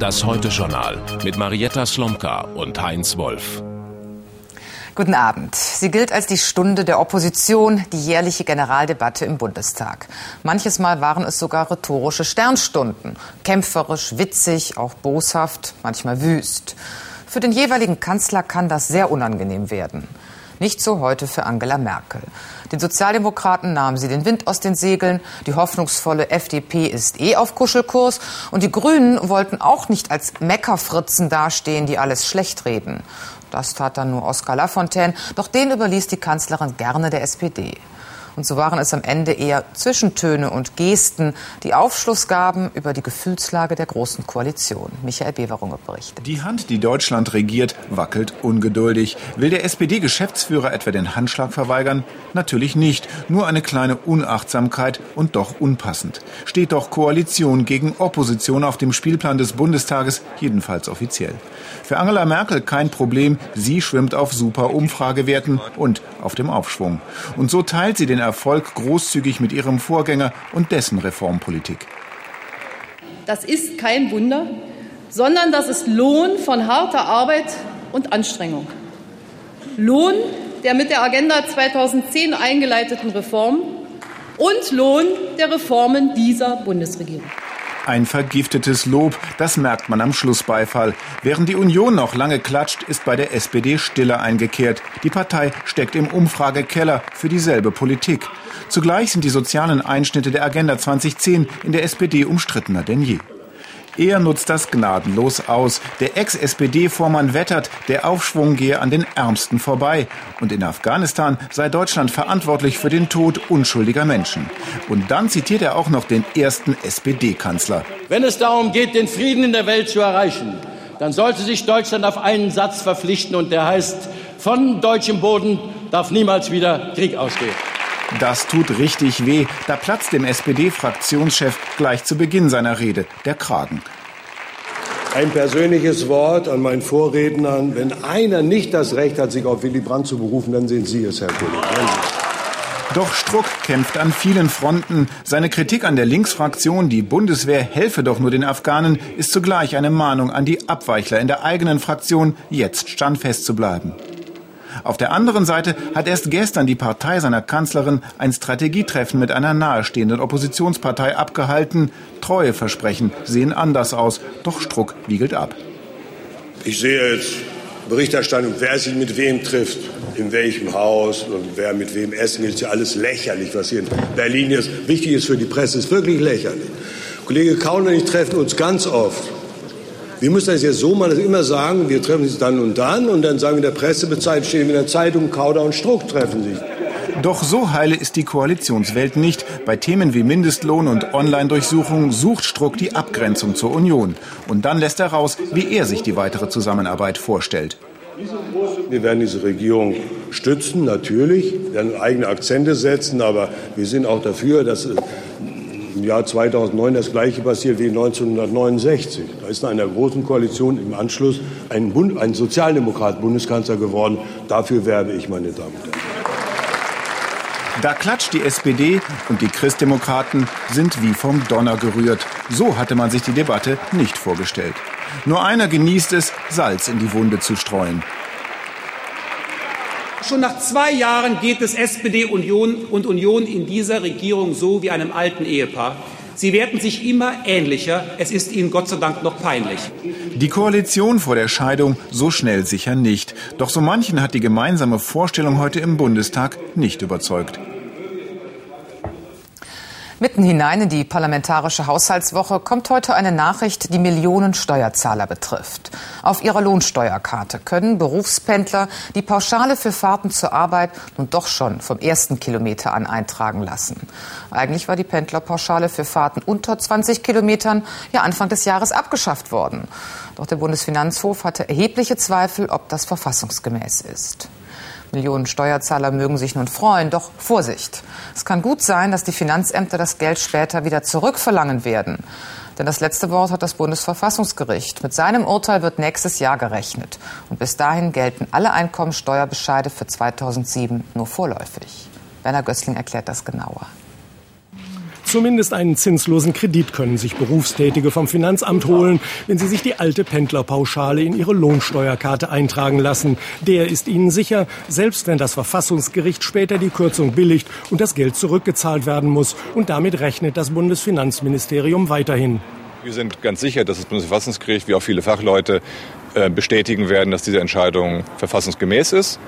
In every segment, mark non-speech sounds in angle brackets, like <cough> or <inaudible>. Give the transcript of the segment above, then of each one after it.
das Heute-Journal mit Marietta Slomka und Heinz Wolf. Guten Abend. Sie gilt als die Stunde der Opposition, die jährliche Generaldebatte im Bundestag. Manches Mal waren es sogar rhetorische Sternstunden. Kämpferisch, witzig, auch boshaft, manchmal wüst. Für den jeweiligen Kanzler kann das sehr unangenehm werden. Nicht so heute für Angela Merkel. Den Sozialdemokraten nahmen sie den Wind aus den Segeln. Die hoffnungsvolle FDP ist eh auf Kuschelkurs. Und die Grünen wollten auch nicht als Meckerfritzen dastehen, die alles schlecht reden. Das tat dann nur Oskar Lafontaine. Doch den überließ die Kanzlerin gerne der SPD. Und so waren es am Ende eher Zwischentöne und Gesten, die Aufschluss gaben über die Gefühlslage der Großen Koalition. Michael Beverunge berichtet. Die Hand, die Deutschland regiert, wackelt ungeduldig. Will der SPD-Geschäftsführer etwa den Handschlag verweigern? Natürlich nicht. Nur eine kleine Unachtsamkeit und doch unpassend. Steht doch Koalition gegen Opposition auf dem Spielplan des Bundestages, jedenfalls offiziell. Für Angela Merkel kein Problem. Sie schwimmt auf super Umfragewerten und auf dem Aufschwung. Und so teilt sie den Erfolg großzügig mit ihrem Vorgänger und dessen Reformpolitik. Das ist kein Wunder, sondern das ist Lohn von harter Arbeit und Anstrengung. Lohn der mit der Agenda 2010 eingeleiteten Reformen und Lohn der Reformen dieser Bundesregierung. Ein vergiftetes Lob, das merkt man am Schlussbeifall. Während die Union noch lange klatscht, ist bei der SPD Stille eingekehrt. Die Partei steckt im Umfragekeller für dieselbe Politik. Zugleich sind die sozialen Einschnitte der Agenda 2010 in der SPD umstrittener denn je. Er nutzt das gnadenlos aus. Der Ex-SPD-Vormann wettert, der Aufschwung gehe an den Ärmsten vorbei. Und in Afghanistan sei Deutschland verantwortlich für den Tod unschuldiger Menschen. Und dann zitiert er auch noch den ersten SPD-Kanzler. Wenn es darum geht, den Frieden in der Welt zu erreichen, dann sollte sich Deutschland auf einen Satz verpflichten und der heißt, von deutschem Boden darf niemals wieder Krieg ausgehen. Das tut richtig weh. Da platzt dem SPD-Fraktionschef gleich zu Beginn seiner Rede der Kragen. Ein persönliches Wort an meinen Vorrednern. Wenn einer nicht das Recht hat, sich auf Willy Brandt zu berufen, dann sind Sie es, Herr Kollege. Doch Struck kämpft an vielen Fronten. Seine Kritik an der Linksfraktion, die Bundeswehr helfe doch nur den Afghanen, ist zugleich eine Mahnung an die Abweichler in der eigenen Fraktion, jetzt standfest zu bleiben. Auf der anderen Seite hat erst gestern die Partei seiner Kanzlerin ein Strategietreffen mit einer nahestehenden Oppositionspartei abgehalten. Treueversprechen sehen anders aus, doch Struck wiegelt ab. Ich sehe jetzt Berichterstattung, wer sich mit wem trifft, in welchem Haus und wer mit wem essen geht, ist ja alles lächerlich, was hier in Berlin ist. Wichtig ist für die Presse, ist wirklich lächerlich. Kollege Kaun und ich treffen uns ganz oft wir müssen das jetzt so wir immer sagen, wir treffen uns dann und dann und dann sagen wir in der Pressebezeit, stehen wir in der Zeitung, Kauder und Struck treffen sich. Doch so heile ist die Koalitionswelt nicht. Bei Themen wie Mindestlohn und Online-Durchsuchung sucht Struck die Abgrenzung zur Union. Und dann lässt er raus, wie er sich die weitere Zusammenarbeit vorstellt. Wir werden diese Regierung stützen, natürlich, wir werden eigene Akzente setzen, aber wir sind auch dafür, dass im Jahr 2009 das Gleiche passiert wie 1969. Da ist in einer großen Koalition im Anschluss ein, Bund, ein Sozialdemokrat Bundeskanzler geworden. Dafür werbe ich, meine Damen und Herren. Da klatscht die SPD und die Christdemokraten sind wie vom Donner gerührt. So hatte man sich die Debatte nicht vorgestellt. Nur einer genießt es, Salz in die Wunde zu streuen. Schon nach zwei Jahren geht es SPD Union und Union in dieser Regierung so wie einem alten Ehepaar. Sie werden sich immer ähnlicher. Es ist Ihnen Gott sei Dank noch peinlich. Die Koalition vor der Scheidung so schnell sicher nicht. Doch so manchen hat die gemeinsame Vorstellung heute im Bundestag nicht überzeugt. Mitten hinein in die parlamentarische Haushaltswoche kommt heute eine Nachricht, die Millionen Steuerzahler betrifft. Auf ihrer Lohnsteuerkarte können Berufspendler die Pauschale für Fahrten zur Arbeit nun doch schon vom ersten Kilometer an eintragen lassen. Eigentlich war die Pendlerpauschale für Fahrten unter 20 Kilometern ja Anfang des Jahres abgeschafft worden. Doch der Bundesfinanzhof hatte erhebliche Zweifel, ob das verfassungsgemäß ist. Millionen Steuerzahler mögen sich nun freuen, doch Vorsicht. Es kann gut sein, dass die Finanzämter das Geld später wieder zurückverlangen werden. Denn das letzte Wort hat das Bundesverfassungsgericht. Mit seinem Urteil wird nächstes Jahr gerechnet. Und bis dahin gelten alle Einkommensteuerbescheide für 2007 nur vorläufig. Werner Gößling erklärt das genauer. Zumindest einen zinslosen Kredit können sich Berufstätige vom Finanzamt holen, wenn sie sich die alte Pendlerpauschale in ihre Lohnsteuerkarte eintragen lassen. Der ist ihnen sicher, selbst wenn das Verfassungsgericht später die Kürzung billigt und das Geld zurückgezahlt werden muss. Und damit rechnet das Bundesfinanzministerium weiterhin. Wir sind ganz sicher, dass das Bundesverfassungsgericht, wie auch viele Fachleute, äh, bestätigen werden, dass diese Entscheidung verfassungsgemäß ist.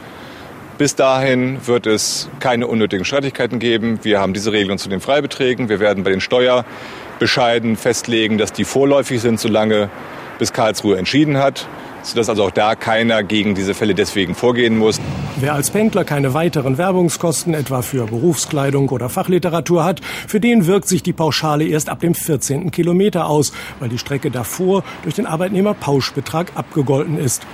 Bis dahin wird es keine unnötigen Streitigkeiten geben. Wir haben diese Regelung zu den Freibeträgen. Wir werden bei den Steuerbescheiden festlegen, dass die vorläufig sind, solange bis Karlsruhe entschieden hat sodass also auch da keiner gegen diese Fälle deswegen vorgehen muss. Wer als Pendler keine weiteren Werbungskosten etwa für Berufskleidung oder Fachliteratur hat, für den wirkt sich die Pauschale erst ab dem 14. Kilometer aus, weil die Strecke davor durch den Arbeitnehmerpauschbetrag abgegolten ist.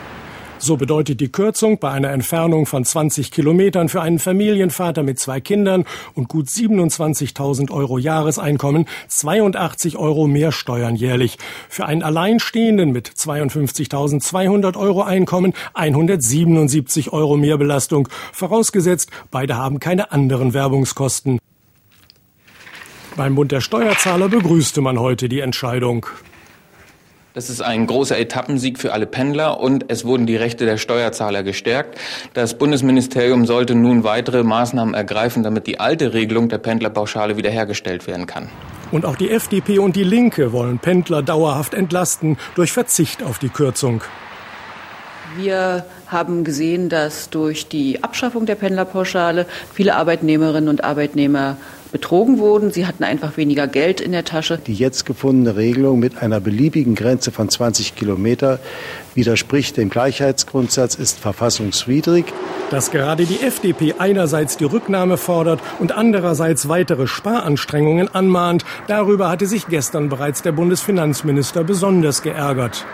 So bedeutet die Kürzung bei einer Entfernung von 20 Kilometern für einen Familienvater mit zwei Kindern und gut 27.000 Euro Jahreseinkommen 82 Euro mehr Steuern jährlich. Für einen Alleinstehenden mit 52.200 Euro Einkommen 177 Euro mehr Belastung. Vorausgesetzt, beide haben keine anderen Werbungskosten. Beim Bund der Steuerzahler begrüßte man heute die Entscheidung. Das ist ein großer Etappensieg für alle Pendler und es wurden die Rechte der Steuerzahler gestärkt. Das Bundesministerium sollte nun weitere Maßnahmen ergreifen, damit die alte Regelung der Pendlerpauschale wiederhergestellt werden kann. Und auch die FDP und die Linke wollen Pendler dauerhaft entlasten durch Verzicht auf die Kürzung. Wir haben gesehen, dass durch die Abschaffung der Pendlerpauschale viele Arbeitnehmerinnen und Arbeitnehmer betrogen wurden. Sie hatten einfach weniger Geld in der Tasche. Die jetzt gefundene Regelung mit einer beliebigen Grenze von 20 Kilometer widerspricht dem Gleichheitsgrundsatz, ist verfassungswidrig. Dass gerade die FDP einerseits die Rücknahme fordert und andererseits weitere Sparanstrengungen anmahnt, darüber hatte sich gestern bereits der Bundesfinanzminister besonders geärgert.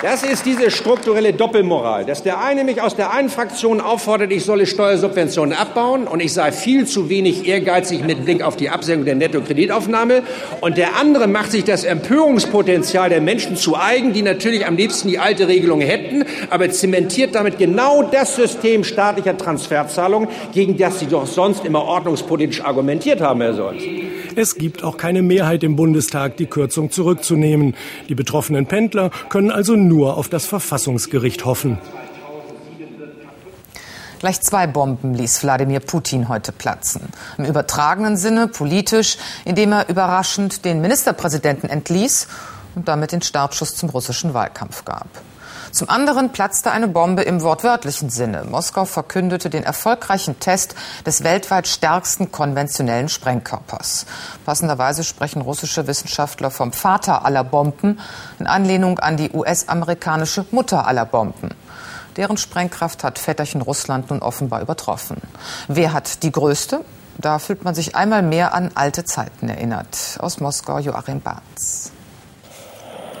Das ist diese strukturelle Doppelmoral, dass der eine mich aus der einen Fraktion auffordert, ich solle Steuersubventionen abbauen und ich sei viel zu wenig ehrgeizig mit Blick auf die Absenkung der Nettokreditaufnahme und der andere macht sich das Empörungspotenzial der Menschen zu eigen, die natürlich am liebsten die alte Regelung hätten, aber zementiert damit genau das System staatlicher Transferzahlungen, gegen das Sie doch sonst immer ordnungspolitisch argumentiert haben, Herr Solz. Es gibt auch keine Mehrheit im Bundestag, die Kürzung zurückzunehmen. Die betroffenen Pendler können also nur auf das Verfassungsgericht hoffen. Gleich zwei Bomben ließ Wladimir Putin heute platzen. Im übertragenen Sinne politisch, indem er überraschend den Ministerpräsidenten entließ und damit den Startschuss zum russischen Wahlkampf gab. Zum anderen platzte eine Bombe im wortwörtlichen Sinne. Moskau verkündete den erfolgreichen Test des weltweit stärksten konventionellen Sprengkörpers. Passenderweise sprechen russische Wissenschaftler vom Vater aller Bomben in Anlehnung an die US-amerikanische Mutter aller Bomben. Deren Sprengkraft hat Väterchen Russland nun offenbar übertroffen. Wer hat die größte? Da fühlt man sich einmal mehr an alte Zeiten erinnert. Aus Moskau Joachim Barth.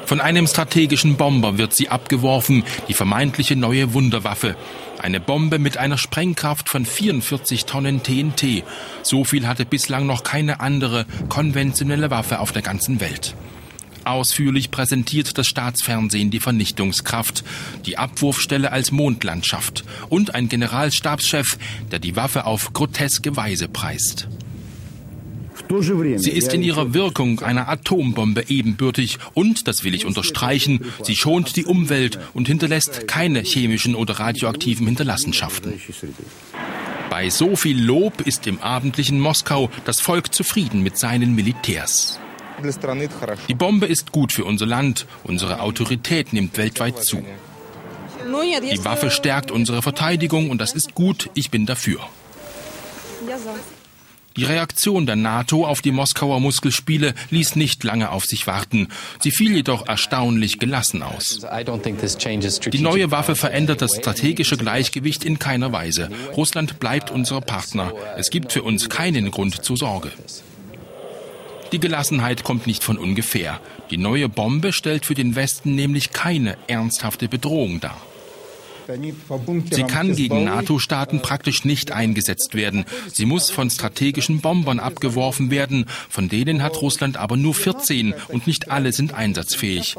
Von einem strategischen Bomber wird sie abgeworfen, die vermeintliche neue Wunderwaffe. Eine Bombe mit einer Sprengkraft von 44 Tonnen TNT. So viel hatte bislang noch keine andere konventionelle Waffe auf der ganzen Welt. Ausführlich präsentiert das Staatsfernsehen die Vernichtungskraft, die Abwurfstelle als Mondlandschaft und ein Generalstabschef, der die Waffe auf groteske Weise preist. Sie ist in ihrer Wirkung einer Atombombe ebenbürtig und, das will ich unterstreichen, sie schont die Umwelt und hinterlässt keine chemischen oder radioaktiven Hinterlassenschaften. Bei so viel Lob ist im abendlichen Moskau das Volk zufrieden mit seinen Militärs. Die Bombe ist gut für unser Land, unsere Autorität nimmt weltweit zu. Die Waffe stärkt unsere Verteidigung und das ist gut, ich bin dafür. Die Reaktion der NATO auf die Moskauer Muskelspiele ließ nicht lange auf sich warten. Sie fiel jedoch erstaunlich gelassen aus. Die neue Waffe verändert das strategische Gleichgewicht in keiner Weise. Russland bleibt unser Partner. Es gibt für uns keinen Grund zur Sorge. Die Gelassenheit kommt nicht von ungefähr. Die neue Bombe stellt für den Westen nämlich keine ernsthafte Bedrohung dar. Sie kann gegen NATO-Staaten praktisch nicht eingesetzt werden. Sie muss von strategischen Bombern abgeworfen werden. Von denen hat Russland aber nur 14 und nicht alle sind einsatzfähig.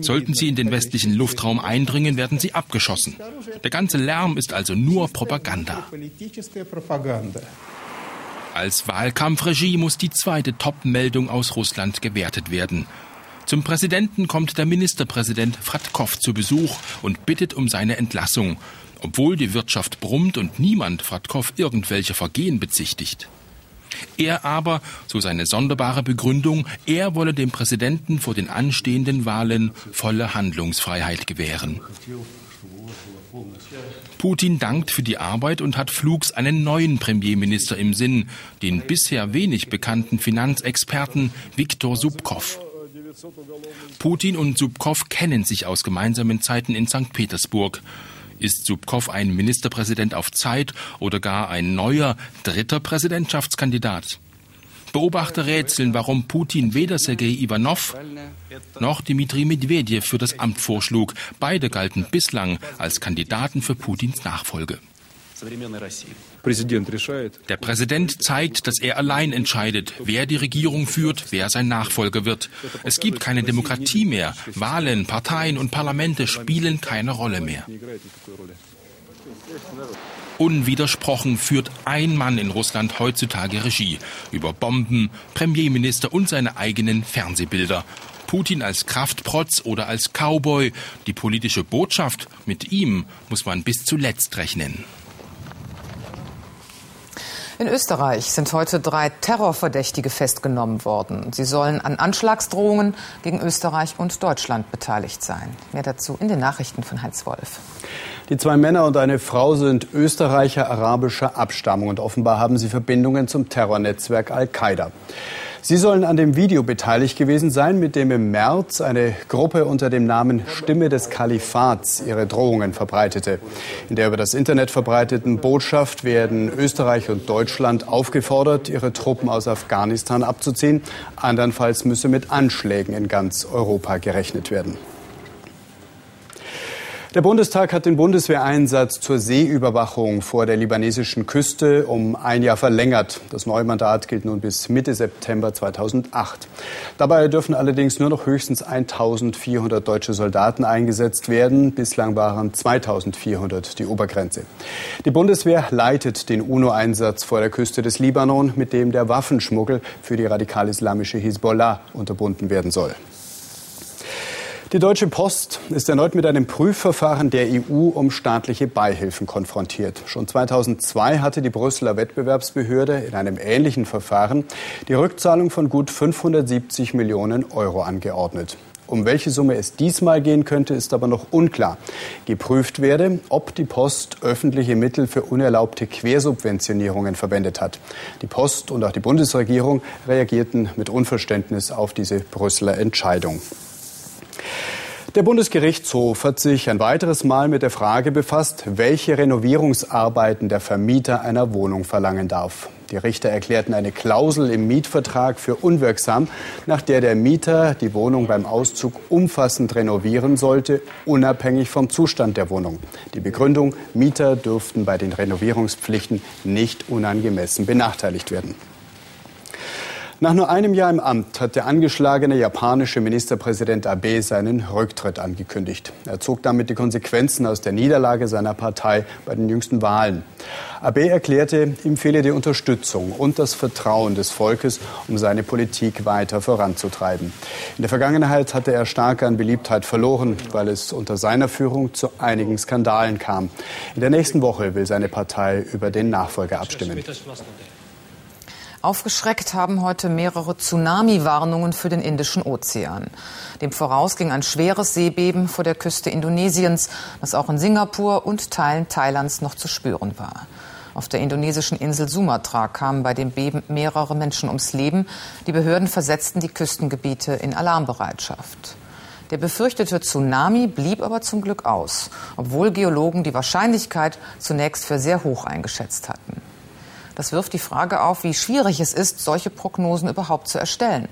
Sollten sie in den westlichen Luftraum eindringen, werden sie abgeschossen. Der ganze Lärm ist also nur Propaganda. Als Wahlkampfregie muss die zweite Top-Meldung aus Russland gewertet werden. Zum Präsidenten kommt der Ministerpräsident Fratkow zu Besuch und bittet um seine Entlassung, obwohl die Wirtschaft brummt und niemand Fratkow irgendwelche Vergehen bezichtigt. Er aber, so seine sonderbare Begründung, er wolle dem Präsidenten vor den anstehenden Wahlen volle Handlungsfreiheit gewähren. Putin dankt für die Arbeit und hat flugs einen neuen Premierminister im Sinn, den bisher wenig bekannten Finanzexperten Viktor Subkov. Putin und Subkov kennen sich aus gemeinsamen Zeiten in St. Petersburg. Ist Subkov ein Ministerpräsident auf Zeit oder gar ein neuer dritter Präsidentschaftskandidat? Beobachter rätseln, warum Putin weder Sergei Ivanov noch Dmitri Medvedev für das Amt vorschlug. Beide galten bislang als Kandidaten für Putins Nachfolge. Der Präsident zeigt, dass er allein entscheidet, wer die Regierung führt, wer sein Nachfolger wird. Es gibt keine Demokratie mehr. Wahlen, Parteien und Parlamente spielen keine Rolle mehr. Unwidersprochen führt ein Mann in Russland heutzutage Regie über Bomben, Premierminister und seine eigenen Fernsehbilder. Putin als Kraftprotz oder als Cowboy. Die politische Botschaft, mit ihm muss man bis zuletzt rechnen. In Österreich sind heute drei Terrorverdächtige festgenommen worden. Sie sollen an Anschlagsdrohungen gegen Österreich und Deutschland beteiligt sein. Mehr dazu in den Nachrichten von Heinz Wolf. Die zwei Männer und eine Frau sind Österreicher arabischer Abstammung und offenbar haben sie Verbindungen zum Terrornetzwerk Al-Qaida. Sie sollen an dem Video beteiligt gewesen sein, mit dem im März eine Gruppe unter dem Namen Stimme des Kalifats ihre Drohungen verbreitete. In der über das Internet verbreiteten Botschaft werden Österreich und Deutschland aufgefordert, ihre Truppen aus Afghanistan abzuziehen. Andernfalls müsse mit Anschlägen in ganz Europa gerechnet werden. Der Bundestag hat den Bundeswehreinsatz zur Seeüberwachung vor der libanesischen Küste um ein Jahr verlängert. Das neue Mandat gilt nun bis Mitte September 2008. Dabei dürfen allerdings nur noch höchstens 1400 deutsche Soldaten eingesetzt werden. Bislang waren 2400 die Obergrenze. Die Bundeswehr leitet den UNO-Einsatz vor der Küste des Libanon, mit dem der Waffenschmuggel für die radikal-islamische Hisbollah unterbunden werden soll. Die Deutsche Post ist erneut mit einem Prüfverfahren der EU um staatliche Beihilfen konfrontiert. Schon 2002 hatte die Brüsseler Wettbewerbsbehörde in einem ähnlichen Verfahren die Rückzahlung von gut 570 Millionen Euro angeordnet. Um welche Summe es diesmal gehen könnte, ist aber noch unklar. Geprüft werde, ob die Post öffentliche Mittel für unerlaubte Quersubventionierungen verwendet hat. Die Post und auch die Bundesregierung reagierten mit Unverständnis auf diese Brüsseler Entscheidung. Der Bundesgerichtshof hat sich ein weiteres Mal mit der Frage befasst, welche Renovierungsarbeiten der Vermieter einer Wohnung verlangen darf. Die Richter erklärten eine Klausel im Mietvertrag für unwirksam, nach der der Mieter die Wohnung beim Auszug umfassend renovieren sollte, unabhängig vom Zustand der Wohnung. Die Begründung, Mieter dürften bei den Renovierungspflichten nicht unangemessen benachteiligt werden. Nach nur einem Jahr im Amt hat der angeschlagene japanische Ministerpräsident Abe seinen Rücktritt angekündigt. Er zog damit die Konsequenzen aus der Niederlage seiner Partei bei den jüngsten Wahlen. Abe erklärte, ihm fehle die Unterstützung und das Vertrauen des Volkes, um seine Politik weiter voranzutreiben. In der Vergangenheit hatte er stark an Beliebtheit verloren, weil es unter seiner Führung zu einigen Skandalen kam. In der nächsten Woche will seine Partei über den Nachfolger abstimmen. Aufgeschreckt haben heute mehrere Tsunami-Warnungen für den Indischen Ozean. Dem voraus ging ein schweres Seebeben vor der Küste Indonesiens, das auch in Singapur und Teilen Thailands noch zu spüren war. Auf der indonesischen Insel Sumatra kamen bei dem Beben mehrere Menschen ums Leben. Die Behörden versetzten die Küstengebiete in Alarmbereitschaft. Der befürchtete Tsunami blieb aber zum Glück aus, obwohl Geologen die Wahrscheinlichkeit zunächst für sehr hoch eingeschätzt hatten. Das wirft die Frage auf, wie schwierig es ist, solche Prognosen überhaupt zu erstellen.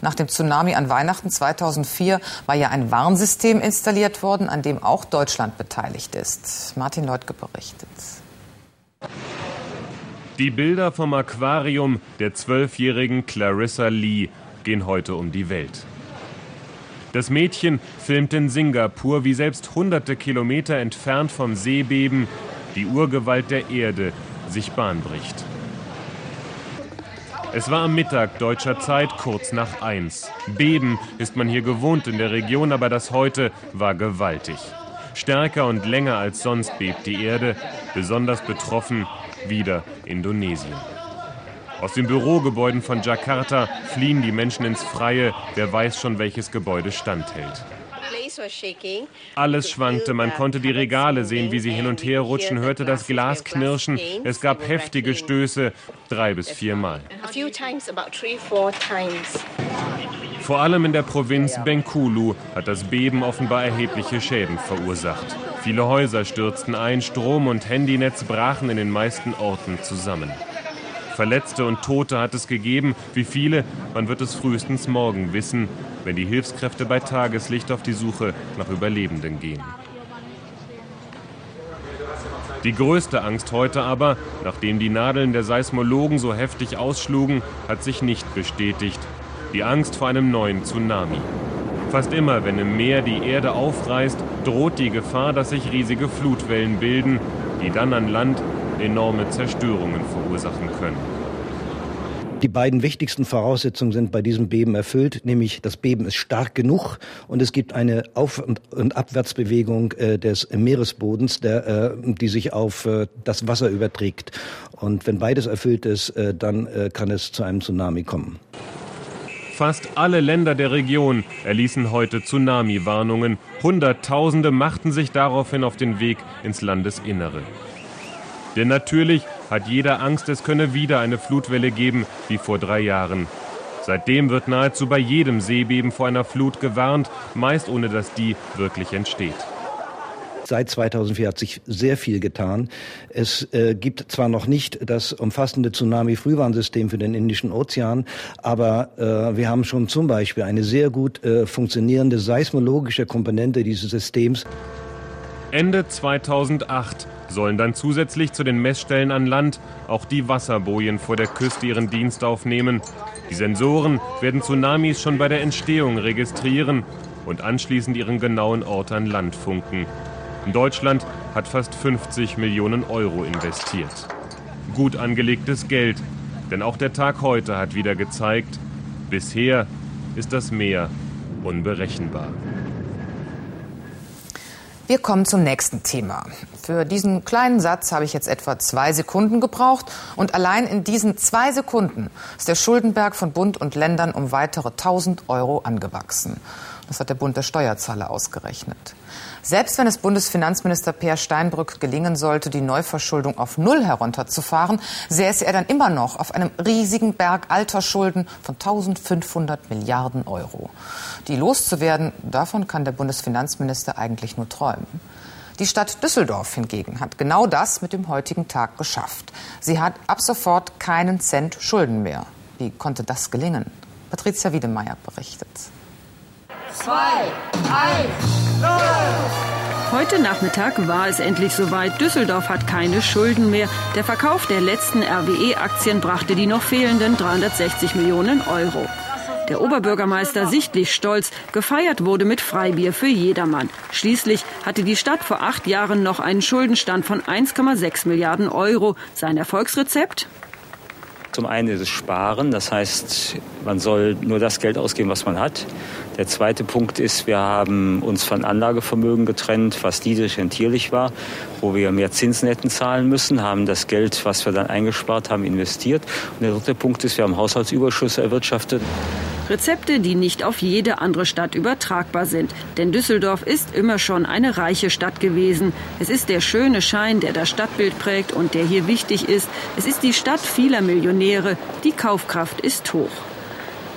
Nach dem Tsunami an Weihnachten 2004 war ja ein Warnsystem installiert worden, an dem auch Deutschland beteiligt ist. Martin Leutke berichtet. Die Bilder vom Aquarium der zwölfjährigen Clarissa Lee gehen heute um die Welt. Das Mädchen filmt in Singapur, wie selbst hunderte Kilometer entfernt vom Seebeben die Urgewalt der Erde sich Bahn bricht. Es war am Mittag deutscher Zeit kurz nach eins. Beben ist man hier gewohnt in der Region, aber das heute war gewaltig. Stärker und länger als sonst bebt die Erde, besonders betroffen wieder Indonesien. Aus den Bürogebäuden von Jakarta fliehen die Menschen ins Freie, wer weiß schon, welches Gebäude standhält. Alles schwankte, man konnte die Regale sehen, wie sie hin und her rutschen, hörte das Glas knirschen. Es gab heftige Stöße, drei bis viermal. Vor allem in der Provinz Bengkulu hat das Beben offenbar erhebliche Schäden verursacht. Viele Häuser stürzten ein, Strom- und Handynetz brachen in den meisten Orten zusammen. Verletzte und Tote hat es gegeben. Wie viele? Man wird es frühestens morgen wissen, wenn die Hilfskräfte bei Tageslicht auf die Suche nach Überlebenden gehen. Die größte Angst heute aber, nachdem die Nadeln der Seismologen so heftig ausschlugen, hat sich nicht bestätigt. Die Angst vor einem neuen Tsunami. Fast immer, wenn im Meer die Erde aufreißt, droht die Gefahr, dass sich riesige Flutwellen bilden, die dann an Land enorme Zerstörungen verursachen können. Die beiden wichtigsten Voraussetzungen sind bei diesem Beben erfüllt, nämlich das Beben ist stark genug und es gibt eine Auf- und Abwärtsbewegung äh, des Meeresbodens, der, äh, die sich auf äh, das Wasser überträgt. Und wenn beides erfüllt ist, äh, dann äh, kann es zu einem Tsunami kommen. Fast alle Länder der Region erließen heute Tsunami-Warnungen. Hunderttausende machten sich daraufhin auf den Weg ins Landesinnere. Denn natürlich hat jeder Angst, es könne wieder eine Flutwelle geben wie vor drei Jahren. Seitdem wird nahezu bei jedem Seebeben vor einer Flut gewarnt, meist ohne dass die wirklich entsteht. Seit 2004 hat sich sehr viel getan. Es äh, gibt zwar noch nicht das umfassende Tsunami-Frühwarnsystem für den Indischen Ozean, aber äh, wir haben schon zum Beispiel eine sehr gut äh, funktionierende seismologische Komponente dieses Systems. Ende 2008 sollen dann zusätzlich zu den Messstellen an Land auch die Wasserbojen vor der Küste ihren Dienst aufnehmen. Die Sensoren werden Tsunamis schon bei der Entstehung registrieren und anschließend ihren genauen Ort an Land funken. Deutschland hat fast 50 Millionen Euro investiert. Gut angelegtes Geld, denn auch der Tag heute hat wieder gezeigt, bisher ist das Meer unberechenbar. Wir kommen zum nächsten Thema. Für diesen kleinen Satz habe ich jetzt etwa zwei Sekunden gebraucht und allein in diesen zwei Sekunden ist der Schuldenberg von Bund und Ländern um weitere 1000 Euro angewachsen. Das hat der Bund der Steuerzahler ausgerechnet. Selbst wenn es Bundesfinanzminister Peer Steinbrück gelingen sollte, die Neuverschuldung auf Null herunterzufahren, säße er dann immer noch auf einem riesigen Berg alter Schulden von 1500 Milliarden Euro. Die loszuwerden, davon kann der Bundesfinanzminister eigentlich nur träumen. Die Stadt Düsseldorf hingegen hat genau das mit dem heutigen Tag geschafft. Sie hat ab sofort keinen Cent Schulden mehr. Wie konnte das gelingen? Patricia Wiedemeyer berichtet. 2, 1, 0. Heute Nachmittag war es endlich soweit. Düsseldorf hat keine Schulden mehr. Der Verkauf der letzten RWE-Aktien brachte die noch fehlenden 360 Millionen Euro. Der Oberbürgermeister sichtlich stolz. Gefeiert wurde mit Freibier für jedermann. Schließlich hatte die Stadt vor acht Jahren noch einen Schuldenstand von 1,6 Milliarden Euro. Sein Erfolgsrezept? Zum einen ist es Sparen, das heißt, man soll nur das Geld ausgeben, was man hat. Der zweite Punkt ist, wir haben uns von Anlagevermögen getrennt, was niedrig rentierlich war, wo wir mehr Zinsen hätten zahlen müssen, haben das Geld, was wir dann eingespart haben, investiert. Und der dritte Punkt ist, wir haben Haushaltsüberschüsse erwirtschaftet. Rezepte, die nicht auf jede andere Stadt übertragbar sind. Denn Düsseldorf ist immer schon eine reiche Stadt gewesen. Es ist der schöne Schein, der das Stadtbild prägt und der hier wichtig ist. Es ist die Stadt vieler Millionäre. Die Kaufkraft ist hoch.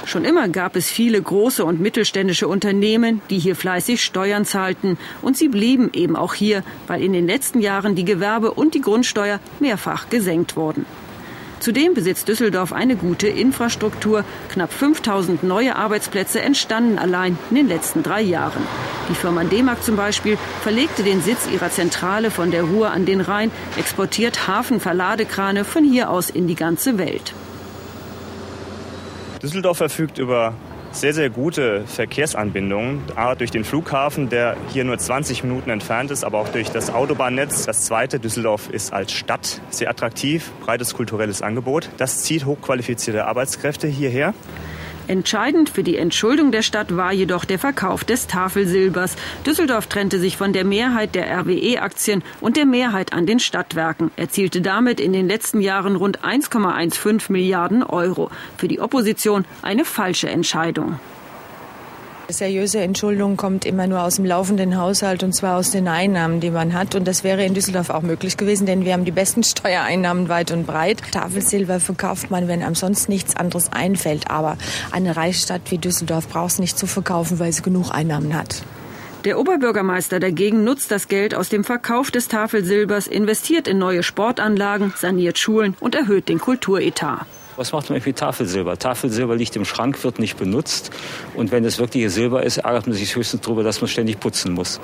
Schon immer gab es viele große und mittelständische Unternehmen, die hier fleißig Steuern zahlten. Und sie blieben eben auch hier, weil in den letzten Jahren die Gewerbe- und die Grundsteuer mehrfach gesenkt wurden. Zudem besitzt Düsseldorf eine gute Infrastruktur. Knapp 5000 neue Arbeitsplätze entstanden allein in den letzten drei Jahren. Die Firma D-Mark zum Beispiel verlegte den Sitz ihrer Zentrale von der Ruhr an den Rhein, exportiert Hafenverladekrane von hier aus in die ganze Welt. Düsseldorf verfügt über sehr, sehr gute Verkehrsanbindungen. A, durch den Flughafen, der hier nur 20 Minuten entfernt ist, aber auch durch das Autobahnnetz. Das zweite, Düsseldorf ist als Stadt sehr attraktiv, breites kulturelles Angebot. Das zieht hochqualifizierte Arbeitskräfte hierher. Entscheidend für die Entschuldung der Stadt war jedoch der Verkauf des Tafelsilbers. Düsseldorf trennte sich von der Mehrheit der RWE-Aktien und der Mehrheit an den Stadtwerken, erzielte damit in den letzten Jahren rund 1,15 Milliarden Euro. Für die Opposition eine falsche Entscheidung. Seriöse Entschuldung kommt immer nur aus dem laufenden Haushalt und zwar aus den Einnahmen, die man hat. Und das wäre in Düsseldorf auch möglich gewesen, denn wir haben die besten Steuereinnahmen weit und breit. Tafelsilber verkauft man, wenn sonst nichts anderes einfällt. Aber eine Reichsstadt wie Düsseldorf braucht es nicht zu verkaufen, weil sie genug Einnahmen hat. Der Oberbürgermeister dagegen nutzt das Geld aus dem Verkauf des Tafelsilbers, investiert in neue Sportanlagen, saniert Schulen und erhöht den Kulturetat. Was macht man mit Tafelsilber? Tafelsilber liegt im Schrank, wird nicht benutzt. Und wenn es wirkliche Silber ist, ärgert man sich höchstens darüber, dass man ständig putzen muss.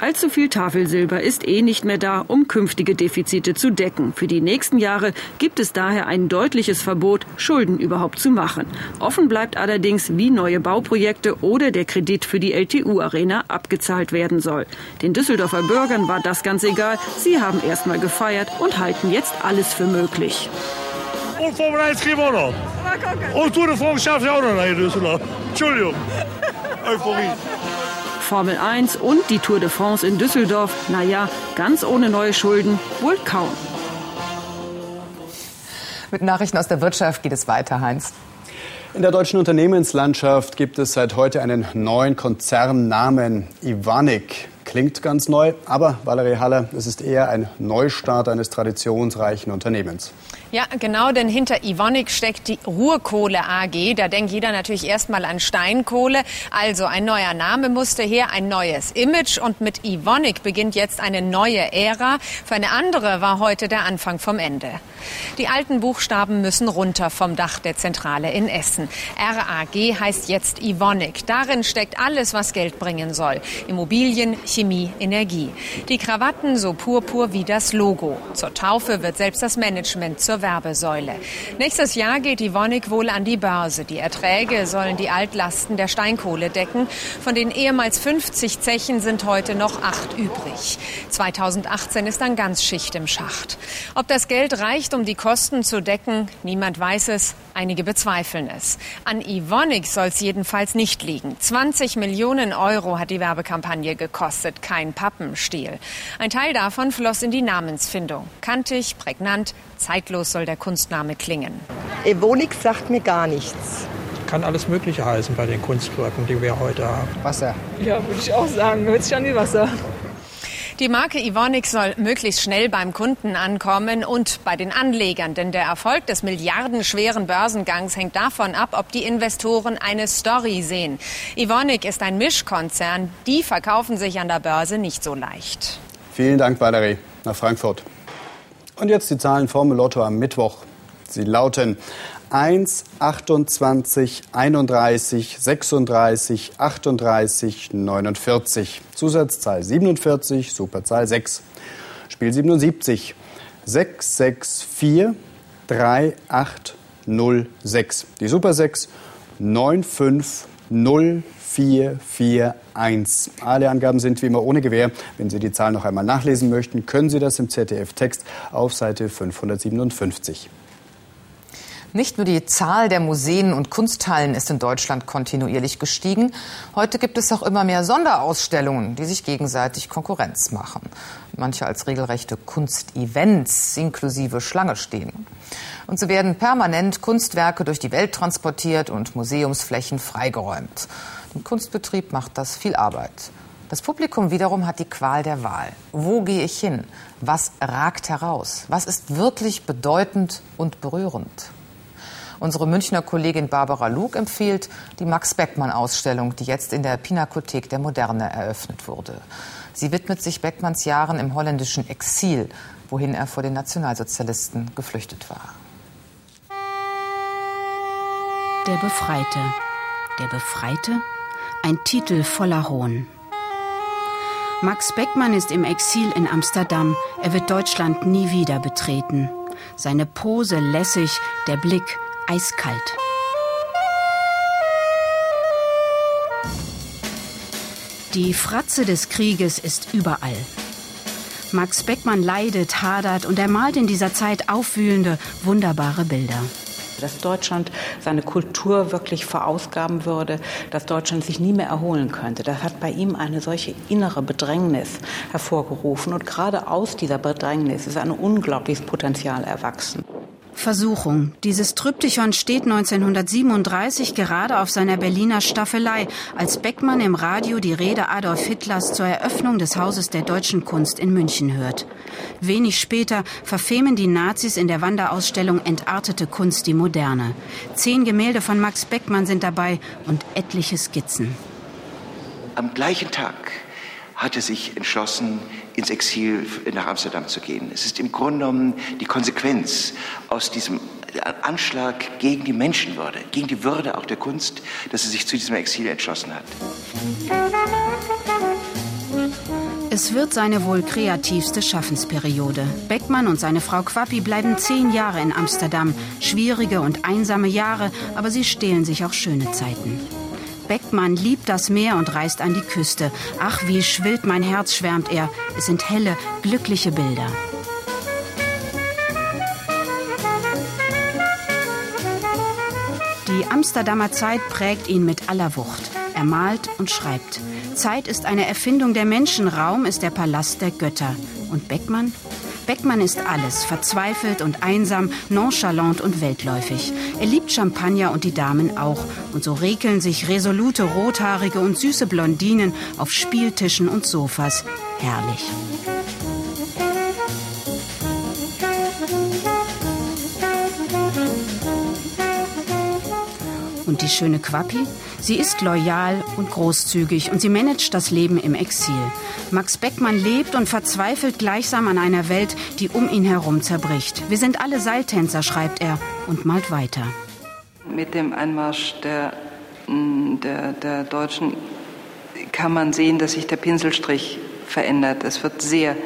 Allzu viel Tafelsilber ist eh nicht mehr da, um künftige Defizite zu decken. Für die nächsten Jahre gibt es daher ein deutliches Verbot, Schulden überhaupt zu machen. Offen bleibt allerdings, wie neue Bauprojekte oder der Kredit für die LTU-Arena abgezahlt werden soll. Den Düsseldorfer Bürgern war das ganz egal. Sie haben erst mal gefeiert und halten jetzt alles für möglich. Und Formel 1 kriegen wir auch noch. Und Tour de France schaffe ich auch noch in Düsseldorf. Entschuldigung. <laughs> Euphorie. Formel 1 und die Tour de France in Düsseldorf, naja, ganz ohne neue Schulden, wohl kaum. Mit Nachrichten aus der Wirtschaft geht es weiter, Heinz. In der deutschen Unternehmenslandschaft gibt es seit heute einen neuen Konzernnamen, Ivanik. Klingt ganz neu, aber Valerie Haller, es ist eher ein Neustart eines traditionsreichen Unternehmens. Ja, genau, denn hinter Ivonik steckt die Ruhrkohle AG. Da denkt jeder natürlich erstmal an Steinkohle. Also ein neuer Name musste her, ein neues Image. Und mit Ivonik beginnt jetzt eine neue Ära. Für eine andere war heute der Anfang vom Ende. Die alten Buchstaben müssen runter vom Dach der Zentrale in Essen. RAG heißt jetzt Ivonik. Darin steckt alles, was Geld bringen soll. Immobilien, Chemie, Energie. Die Krawatten so purpur wie das Logo. Zur Taufe wird selbst das Management zur Werbesäule. Nächstes Jahr geht die Wonig wohl an die Börse. Die Erträge sollen die Altlasten der Steinkohle decken. Von den ehemals 50 Zechen sind heute noch acht übrig. 2018 ist dann ganz Schicht im Schacht. Ob das Geld reicht, um die Kosten zu decken, niemand weiß es. Einige bezweifeln es. An Ivonik soll es jedenfalls nicht liegen. 20 Millionen Euro hat die Werbekampagne gekostet, kein Pappenstiel. Ein Teil davon floss in die Namensfindung. Kantig, prägnant, zeitlos soll der Kunstname klingen. Evonik sagt mir gar nichts. Kann alles Mögliche heißen bei den Kunstwerken, die wir heute haben. Wasser. Ja, würde ich auch sagen. Hört sich an wie Wasser. Die Marke Ivonik soll möglichst schnell beim Kunden ankommen und bei den Anlegern, denn der Erfolg des milliardenschweren Börsengangs hängt davon ab, ob die Investoren eine Story sehen. Ivonik ist ein Mischkonzern, die verkaufen sich an der Börse nicht so leicht. Vielen Dank, Valerie, nach Frankfurt. Und jetzt die Zahlen vom Lotto am Mittwoch. Sie lauten 1, 28, 31, 36, 38, 49. Zusatzzahl 47, Superzahl 6. Spiel 77. 6, 6, 4, 3, 8, 0, 6. Die Super 6 9, 5, 0, 4, 4, 1. Alle Angaben sind wie immer ohne Gewähr. Wenn Sie die Zahl noch einmal nachlesen möchten, können Sie das im ZDF-Text auf Seite 557. Nicht nur die Zahl der Museen und Kunsthallen ist in Deutschland kontinuierlich gestiegen. Heute gibt es auch immer mehr Sonderausstellungen, die sich gegenseitig Konkurrenz machen. Manche als regelrechte Kunstevents inklusive Schlange stehen. Und so werden permanent Kunstwerke durch die Welt transportiert und Museumsflächen freigeräumt. Dem Kunstbetrieb macht das viel Arbeit. Das Publikum wiederum hat die Qual der Wahl. Wo gehe ich hin? Was ragt heraus? Was ist wirklich bedeutend und berührend? Unsere Münchner Kollegin Barbara Luke empfiehlt die Max Beckmann-Ausstellung, die jetzt in der Pinakothek der Moderne eröffnet wurde. Sie widmet sich Beckmanns Jahren im holländischen Exil, wohin er vor den Nationalsozialisten geflüchtet war. Der Befreite. Der Befreite? Ein Titel voller Hohn. Max Beckmann ist im Exil in Amsterdam. Er wird Deutschland nie wieder betreten. Seine Pose lässig, der Blick eiskalt. Die Fratze des Krieges ist überall. Max Beckmann leidet, hadert und er malt in dieser Zeit aufwühlende, wunderbare Bilder dass Deutschland seine Kultur wirklich verausgaben würde, dass Deutschland sich nie mehr erholen könnte. Das hat bei ihm eine solche innere Bedrängnis hervorgerufen. Und gerade aus dieser Bedrängnis ist ein unglaubliches Potenzial erwachsen. Versuchung. Dieses Tryptychon steht 1937 gerade auf seiner Berliner Staffelei, als Beckmann im Radio die Rede Adolf Hitlers zur Eröffnung des Hauses der deutschen Kunst in München hört. Wenig später verfemen die Nazis in der Wanderausstellung Entartete Kunst die Moderne. Zehn Gemälde von Max Beckmann sind dabei und etliche Skizzen. Am gleichen Tag hat er sich entschlossen, ins Exil nach Amsterdam zu gehen. Es ist im Grunde genommen die Konsequenz aus diesem Anschlag gegen die Menschenwürde, gegen die Würde auch der Kunst, dass er sich zu diesem Exil entschlossen hat. Es wird seine wohl kreativste Schaffensperiode. Beckmann und seine Frau Quappi bleiben zehn Jahre in Amsterdam. Schwierige und einsame Jahre, aber sie stehlen sich auch schöne Zeiten. Beckmann liebt das Meer und reist an die Küste. Ach, wie schwillt mein Herz, schwärmt er. Es sind helle, glückliche Bilder. Die Amsterdamer Zeit prägt ihn mit aller Wucht. Er malt und schreibt. Zeit ist eine Erfindung der Menschen, Raum ist der Palast der Götter. Und Beckmann? Beckmann ist alles, verzweifelt und einsam, nonchalant und weltläufig. Er liebt Champagner und die Damen auch. Und so rekeln sich resolute Rothaarige und süße Blondinen auf Spieltischen und Sofas. Herrlich. Und die schöne Quappi? Sie ist loyal und großzügig und sie managt das Leben im Exil. Max Beckmann lebt und verzweifelt gleichsam an einer Welt, die um ihn herum zerbricht. Wir sind alle Seiltänzer, schreibt er und malt weiter. Mit dem Einmarsch der, mm, der, der Deutschen kann man sehen, dass sich der Pinselstrich verändert. Es wird sehr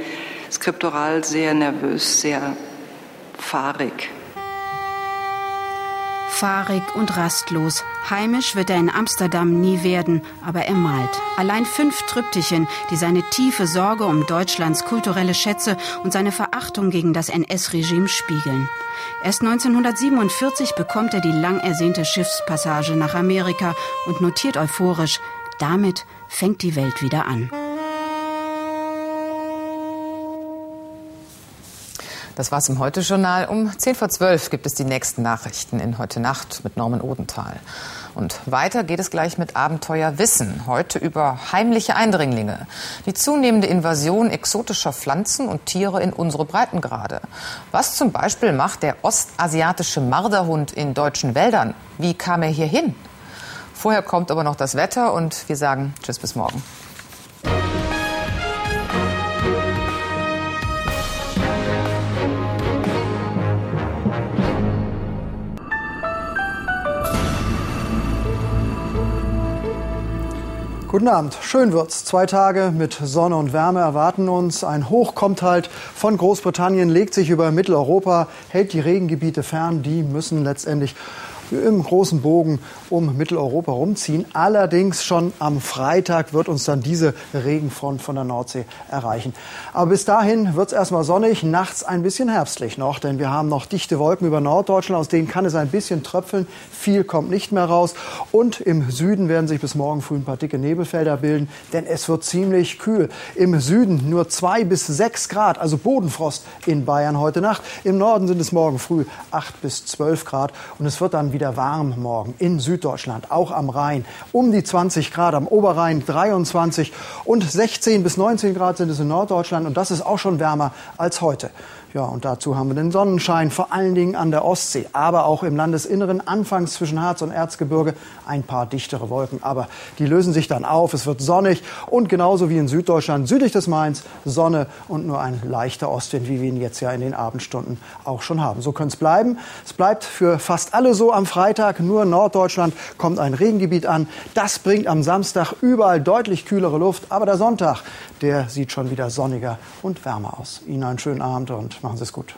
skriptural, sehr nervös, sehr fahrig fahrig und rastlos. Heimisch wird er in Amsterdam nie werden, aber er malt. Allein fünf Triptychen, die seine tiefe Sorge um Deutschlands kulturelle Schätze und seine Verachtung gegen das NS-Regime spiegeln. Erst 1947 bekommt er die lang ersehnte Schiffspassage nach Amerika und notiert euphorisch, damit fängt die Welt wieder an. Das war's im Heute-Journal. Um 10 vor 12 gibt es die nächsten Nachrichten in Heute Nacht mit Norman Odenthal. Und weiter geht es gleich mit Abenteuer Wissen. Heute über heimliche Eindringlinge. Die zunehmende Invasion exotischer Pflanzen und Tiere in unsere Breitengrade. Was zum Beispiel macht der ostasiatische Marderhund in deutschen Wäldern? Wie kam er hier hin? Vorher kommt aber noch das Wetter und wir sagen Tschüss bis morgen. Guten Abend. Schön wird's. Zwei Tage mit Sonne und Wärme erwarten uns. Ein Hoch kommt halt von Großbritannien, legt sich über Mitteleuropa, hält die Regengebiete fern. Die müssen letztendlich im großen Bogen um Mitteleuropa rumziehen. Allerdings schon am Freitag wird uns dann diese Regenfront von der Nordsee erreichen. Aber bis dahin wird es erstmal sonnig, nachts ein bisschen herbstlich noch, denn wir haben noch dichte Wolken über Norddeutschland, aus denen kann es ein bisschen tröpfeln. Viel kommt nicht mehr raus. Und im Süden werden sich bis morgen früh ein paar dicke Nebelfelder bilden, denn es wird ziemlich kühl. Im Süden nur zwei bis sechs Grad, also Bodenfrost in Bayern heute Nacht. Im Norden sind es morgen früh acht bis zwölf Grad und es wird dann wieder warm morgen in Süddeutschland, auch am Rhein. Um die 20 Grad, am Oberrhein 23 und 16 bis 19 Grad sind es in Norddeutschland und das ist auch schon wärmer als heute. Ja, und dazu haben wir den Sonnenschein, vor allen Dingen an der Ostsee, aber auch im Landesinneren, anfangs zwischen Harz und Erzgebirge, ein paar dichtere Wolken. Aber die lösen sich dann auf, es wird sonnig und genauso wie in Süddeutschland, südlich des Mains, Sonne und nur ein leichter Ostwind, wie wir ihn jetzt ja in den Abendstunden auch schon haben. So könnte es bleiben. Es bleibt für fast alle so am Freitag, nur in Norddeutschland kommt ein Regengebiet an. Das bringt am Samstag überall deutlich kühlere Luft, aber der Sonntag, der sieht schon wieder sonniger und wärmer aus. Ihnen einen schönen Abend und machen Sie es gut.